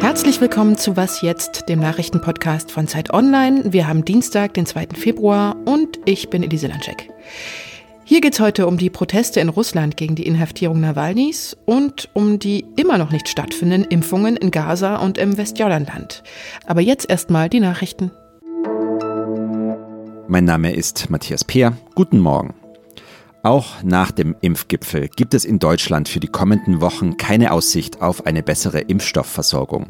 Herzlich willkommen zu Was jetzt, dem Nachrichtenpodcast von Zeit Online. Wir haben Dienstag, den 2. Februar und ich bin Elise Landschek. Hier geht es heute um die Proteste in Russland gegen die Inhaftierung Nawalnys und um die immer noch nicht stattfindenden Impfungen in Gaza und im Westjordanland. Aber jetzt erstmal die Nachrichten. Mein Name ist Matthias Peer. Guten Morgen. Auch nach dem Impfgipfel gibt es in Deutschland für die kommenden Wochen keine Aussicht auf eine bessere Impfstoffversorgung.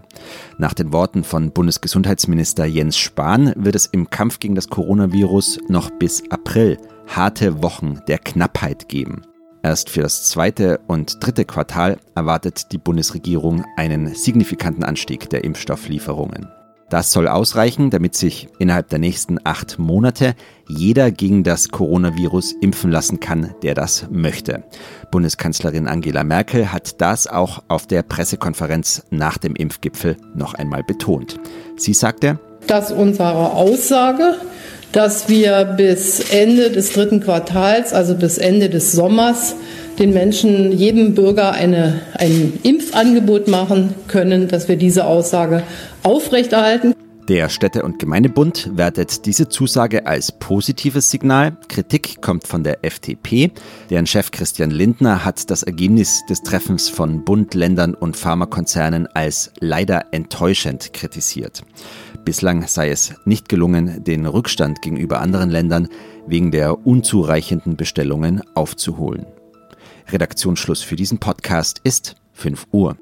Nach den Worten von Bundesgesundheitsminister Jens Spahn wird es im Kampf gegen das Coronavirus noch bis April harte Wochen der Knappheit geben. Erst für das zweite und dritte Quartal erwartet die Bundesregierung einen signifikanten Anstieg der Impfstofflieferungen. Das soll ausreichen, damit sich innerhalb der nächsten acht Monate jeder gegen das Coronavirus impfen lassen kann, der das möchte. Bundeskanzlerin Angela Merkel hat das auch auf der Pressekonferenz nach dem Impfgipfel noch einmal betont. Sie sagte, dass unsere Aussage, dass wir bis Ende des dritten Quartals, also bis Ende des Sommers, den Menschen, jedem Bürger eine, ein Impfangebot machen können, dass wir diese Aussage aufrechterhalten. Der Städte- und Gemeindebund wertet diese Zusage als positives Signal. Kritik kommt von der FDP. Deren Chef Christian Lindner hat das Ergebnis des Treffens von Bund, Ländern und Pharmakonzernen als leider enttäuschend kritisiert. Bislang sei es nicht gelungen, den Rückstand gegenüber anderen Ländern wegen der unzureichenden Bestellungen aufzuholen. Redaktionsschluss für diesen Podcast ist 5 Uhr.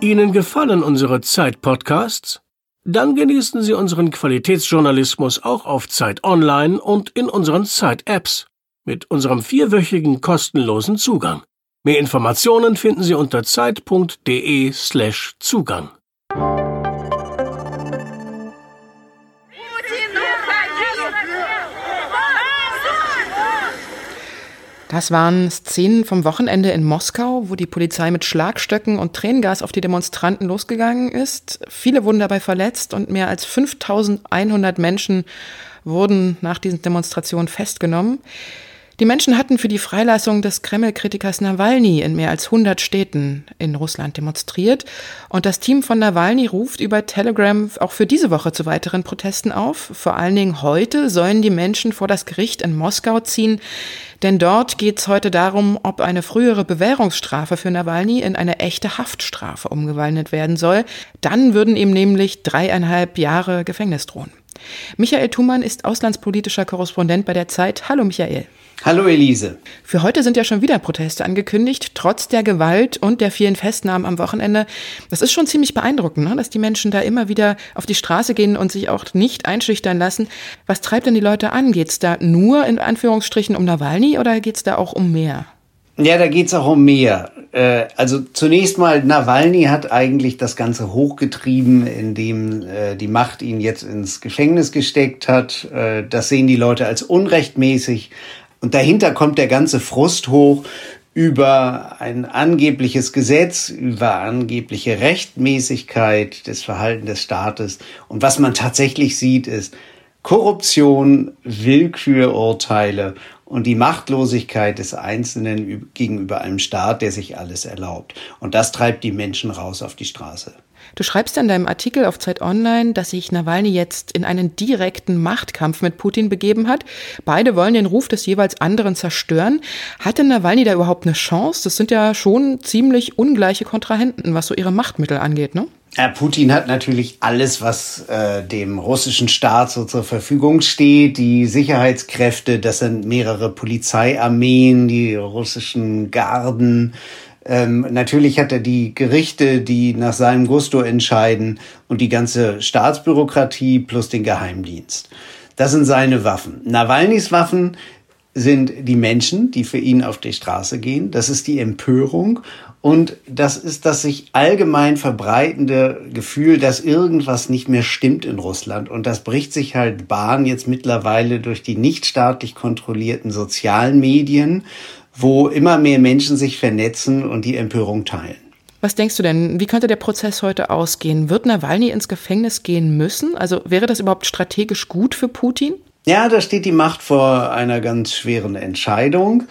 Ihnen gefallen unsere Zeit-Podcasts? Dann genießen Sie unseren Qualitätsjournalismus auch auf Zeit Online und in unseren Zeit-Apps mit unserem vierwöchigen kostenlosen Zugang. Mehr Informationen finden Sie unter zeit.de/zugang. Das waren Szenen vom Wochenende in Moskau, wo die Polizei mit Schlagstöcken und Tränengas auf die Demonstranten losgegangen ist. Viele wurden dabei verletzt und mehr als 5100 Menschen wurden nach diesen Demonstrationen festgenommen. Die Menschen hatten für die Freilassung des Kreml-Kritikers Nawalny in mehr als 100 Städten in Russland demonstriert. Und das Team von Nawalny ruft über Telegram auch für diese Woche zu weiteren Protesten auf. Vor allen Dingen heute sollen die Menschen vor das Gericht in Moskau ziehen. Denn dort geht es heute darum, ob eine frühere Bewährungsstrafe für Nawalny in eine echte Haftstrafe umgewandelt werden soll. Dann würden ihm nämlich dreieinhalb Jahre Gefängnis drohen. Michael Thumann ist auslandspolitischer Korrespondent bei der Zeit. Hallo Michael. Hallo Elise. Für heute sind ja schon wieder Proteste angekündigt, trotz der Gewalt und der vielen Festnahmen am Wochenende. Das ist schon ziemlich beeindruckend, ne? dass die Menschen da immer wieder auf die Straße gehen und sich auch nicht einschüchtern lassen. Was treibt denn die Leute an? Geht es da nur in Anführungsstrichen um Nawalny oder geht es da auch um mehr? Ja, da geht es auch um mehr. Äh, also zunächst mal, Nawalny hat eigentlich das Ganze hochgetrieben, indem äh, die Macht ihn jetzt ins Gefängnis gesteckt hat. Äh, das sehen die Leute als unrechtmäßig. Und dahinter kommt der ganze Frust hoch über ein angebliches Gesetz, über angebliche Rechtmäßigkeit des Verhaltens des Staates. Und was man tatsächlich sieht, ist Korruption, Willkürurteile und die Machtlosigkeit des Einzelnen gegenüber einem Staat, der sich alles erlaubt. Und das treibt die Menschen raus auf die Straße. Du schreibst in deinem Artikel auf Zeit Online, dass sich Nawalny jetzt in einen direkten Machtkampf mit Putin begeben hat. Beide wollen den Ruf des jeweils anderen zerstören. Hatte Nawalny da überhaupt eine Chance? Das sind ja schon ziemlich ungleiche Kontrahenten, was so ihre Machtmittel angeht, ne? Putin hat natürlich alles, was äh, dem russischen Staat so zur Verfügung steht. Die Sicherheitskräfte, das sind mehrere Polizeiarmeen, die russischen Garden, ähm, natürlich hat er die Gerichte, die nach seinem Gusto entscheiden und die ganze Staatsbürokratie plus den Geheimdienst. Das sind seine Waffen. Nawalnys Waffen sind die Menschen, die für ihn auf die Straße gehen. Das ist die Empörung und das ist das sich allgemein verbreitende Gefühl, dass irgendwas nicht mehr stimmt in Russland. Und das bricht sich halt Bahn jetzt mittlerweile durch die nicht staatlich kontrollierten sozialen Medien wo immer mehr Menschen sich vernetzen und die Empörung teilen. Was denkst du denn, wie könnte der Prozess heute ausgehen? Wird Nawalny ins Gefängnis gehen müssen? Also wäre das überhaupt strategisch gut für Putin? Ja, da steht die Macht vor einer ganz schweren Entscheidung.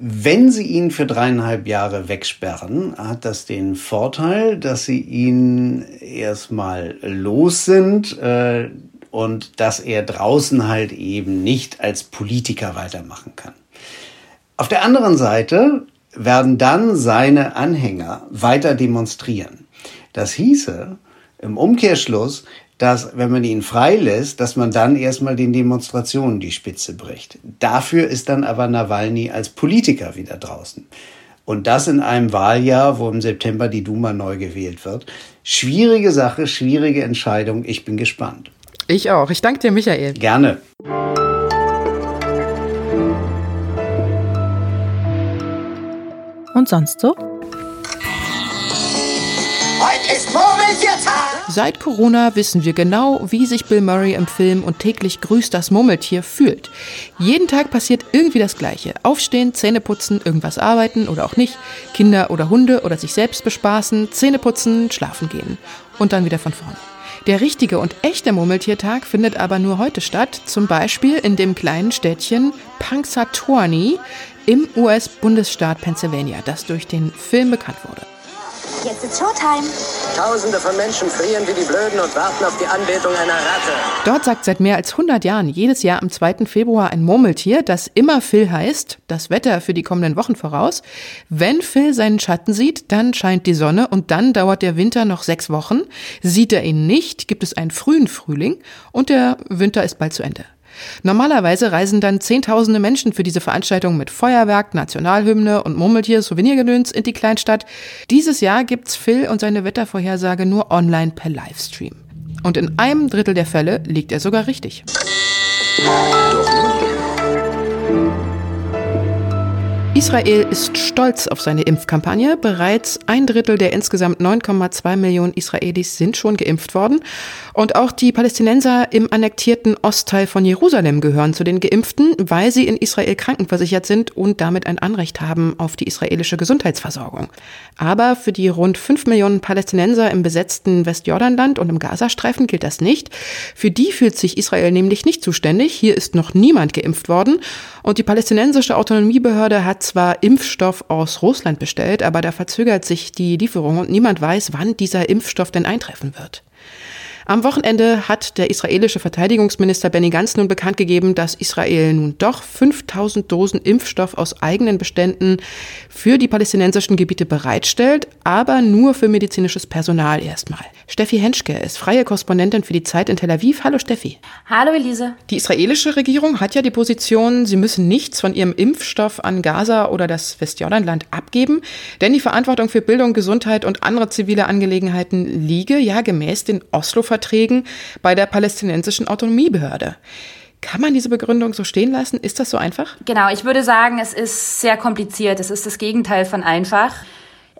Wenn Sie ihn für dreieinhalb Jahre wegsperren, hat das den Vorteil, dass Sie ihn erstmal los sind äh, und dass er draußen halt eben nicht als Politiker weitermachen kann. Auf der anderen Seite werden dann seine Anhänger weiter demonstrieren. Das hieße im Umkehrschluss, dass wenn man ihn freilässt, dass man dann erstmal den Demonstrationen die Spitze bricht. Dafür ist dann aber Nawalny als Politiker wieder draußen. Und das in einem Wahljahr, wo im September die Duma neu gewählt wird. Schwierige Sache, schwierige Entscheidung. Ich bin gespannt. Ich auch. Ich danke dir, Michael. Gerne. Und sonst so? Heute ist Murmeltiertag! Seit Corona wissen wir genau, wie sich Bill Murray im Film und täglich grüßt das Murmeltier fühlt. Jeden Tag passiert irgendwie das Gleiche. Aufstehen, Zähne putzen, irgendwas arbeiten oder auch nicht, Kinder oder Hunde oder sich selbst bespaßen, Zähne putzen, schlafen gehen. Und dann wieder von vorne. Der richtige und echte Murmeltiertag findet aber nur heute statt, zum Beispiel in dem kleinen Städtchen Punxsutawney im US-Bundesstaat Pennsylvania, das durch den Film bekannt wurde. Jetzt ist Showtime. Tausende von Menschen frieren wie die Blöden und warten auf die Anbetung einer Ratte. Dort sagt seit mehr als 100 Jahren jedes Jahr am 2. Februar ein Murmeltier, das immer Phil heißt, das Wetter für die kommenden Wochen voraus. Wenn Phil seinen Schatten sieht, dann scheint die Sonne und dann dauert der Winter noch sechs Wochen. Sieht er ihn nicht, gibt es einen frühen Frühling und der Winter ist bald zu Ende. Normalerweise reisen dann Zehntausende Menschen für diese Veranstaltung mit Feuerwerk, Nationalhymne und Murmeltier-Souvenirgedöns in die Kleinstadt. Dieses Jahr gibt's Phil und seine Wettervorhersage nur online per Livestream. Und in einem Drittel der Fälle liegt er sogar richtig. Israel ist stolz auf seine Impfkampagne. Bereits ein Drittel der insgesamt 9,2 Millionen Israelis sind schon geimpft worden. Und auch die Palästinenser im annektierten Ostteil von Jerusalem gehören zu den Geimpften, weil sie in Israel krankenversichert sind und damit ein Anrecht haben auf die israelische Gesundheitsversorgung. Aber für die rund 5 Millionen Palästinenser im besetzten Westjordanland und im Gazastreifen gilt das nicht. Für die fühlt sich Israel nämlich nicht zuständig. Hier ist noch niemand geimpft worden. Und die palästinensische Autonomiebehörde hat zwar Impfstoff aus Russland bestellt, aber da verzögert sich die Lieferung und niemand weiß, wann dieser Impfstoff denn eintreffen wird. Am Wochenende hat der israelische Verteidigungsminister Benny Gantz nun bekannt gegeben, dass Israel nun doch 5000 Dosen Impfstoff aus eigenen Beständen für die palästinensischen Gebiete bereitstellt, aber nur für medizinisches Personal erstmal. Steffi Henschke ist freie Korrespondentin für die Zeit in Tel Aviv. Hallo Steffi. Hallo Elise. Die israelische Regierung hat ja die Position, sie müssen nichts von ihrem Impfstoff an Gaza oder das Westjordanland abgeben, denn die Verantwortung für Bildung, Gesundheit und andere zivile Angelegenheiten liege ja gemäß den Oslo Verträgen bei der palästinensischen Autonomiebehörde. Kann man diese Begründung so stehen lassen? Ist das so einfach? Genau, ich würde sagen, es ist sehr kompliziert. Es ist das Gegenteil von einfach.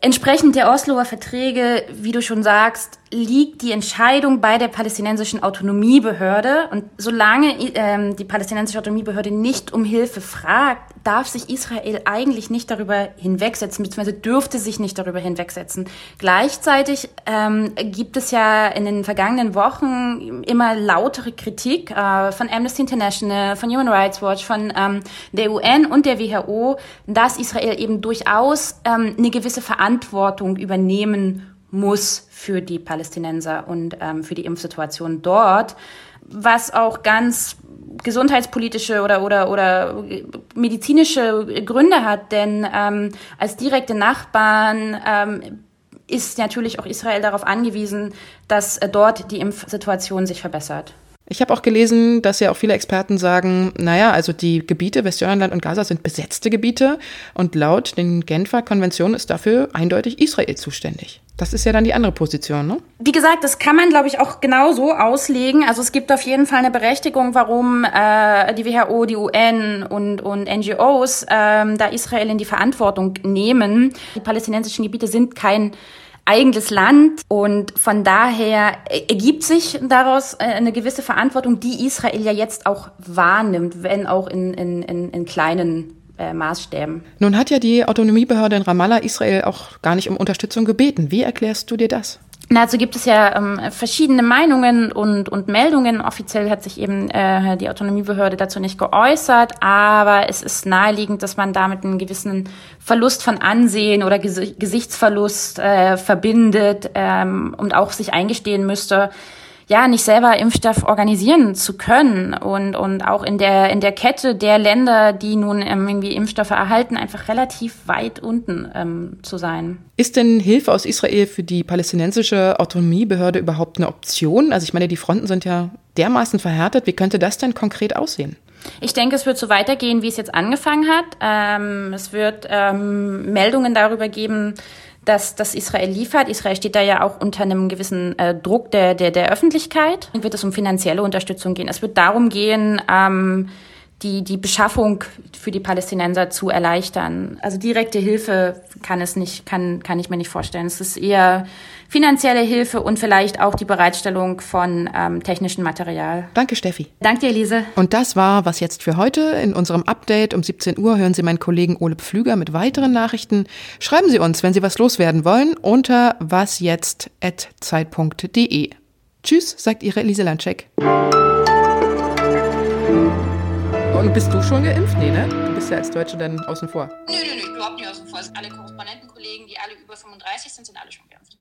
Entsprechend der Osloer Verträge, wie du schon sagst, liegt die Entscheidung bei der palästinensischen Autonomiebehörde. Und solange ähm, die palästinensische Autonomiebehörde nicht um Hilfe fragt, darf sich Israel eigentlich nicht darüber hinwegsetzen, beziehungsweise dürfte sich nicht darüber hinwegsetzen. Gleichzeitig ähm, gibt es ja in den vergangenen Wochen immer lautere Kritik äh, von Amnesty International, von Human Rights Watch, von ähm, der UN und der WHO, dass Israel eben durchaus ähm, eine gewisse Verantwortung übernehmen muss für die Palästinenser und ähm, für die Impfsituation dort, was auch ganz gesundheitspolitische oder, oder, oder medizinische Gründe hat, denn ähm, als direkte Nachbarn ähm, ist natürlich auch Israel darauf angewiesen, dass äh, dort die Impfsituation sich verbessert. Ich habe auch gelesen, dass ja auch viele Experten sagen, naja, also die Gebiete Westjordanland und Gaza sind besetzte Gebiete und laut den Genfer Konventionen ist dafür eindeutig Israel zuständig. Das ist ja dann die andere Position, ne? Wie gesagt, das kann man, glaube ich, auch genau so auslegen. Also es gibt auf jeden Fall eine Berechtigung, warum äh, die WHO, die UN und, und NGOs ähm, da Israel in die Verantwortung nehmen. Die palästinensischen Gebiete sind kein eigenes Land und von daher ergibt sich daraus äh, eine gewisse Verantwortung, die Israel ja jetzt auch wahrnimmt, wenn auch in, in, in, in kleinen äh, Maßstäben. Nun hat ja die Autonomiebehörde in Ramallah Israel auch gar nicht um Unterstützung gebeten. Wie erklärst du dir das? Dazu gibt es ja ähm, verschiedene Meinungen und, und Meldungen. Offiziell hat sich eben äh, die Autonomiebehörde dazu nicht geäußert, aber es ist naheliegend, dass man damit einen gewissen Verlust von Ansehen oder Ges Gesichtsverlust äh, verbindet ähm, und auch sich eingestehen müsste, ja, nicht selber Impfstoff organisieren zu können und, und auch in der, in der Kette der Länder, die nun ähm, irgendwie Impfstoffe erhalten, einfach relativ weit unten ähm, zu sein. Ist denn Hilfe aus Israel für die palästinensische Autonomiebehörde überhaupt eine Option? Also ich meine, die Fronten sind ja dermaßen verhärtet. Wie könnte das denn konkret aussehen? Ich denke, es wird so weitergehen, wie es jetzt angefangen hat. Ähm, es wird ähm, Meldungen darüber geben, dass das Israel liefert. Israel steht da ja auch unter einem gewissen äh, Druck der, der, der Öffentlichkeit. Dann wird es um finanzielle Unterstützung gehen. Es wird darum gehen, ähm, die, die Beschaffung für die Palästinenser zu erleichtern. Also direkte Hilfe kann es nicht, kann, kann ich mir nicht vorstellen. Es ist eher finanzielle Hilfe und vielleicht auch die Bereitstellung von ähm, technischem Material. Danke, Steffi. Danke Elise. Und das war was jetzt für heute. In unserem Update um 17 Uhr hören Sie meinen Kollegen Ole Pflüger mit weiteren Nachrichten. Schreiben Sie uns, wenn Sie was loswerden wollen, unter wasjetzt.zeit.de. Tschüss, sagt Ihre Elise Landcheck. Und bist du schon geimpft? Nee, ne? Du bist ja als Deutsche dann außen vor. Nö, nö, nö, überhaupt nicht außen vor. Alle Korrespondentenkollegen, die alle über 35 sind, sind alle schon geimpft.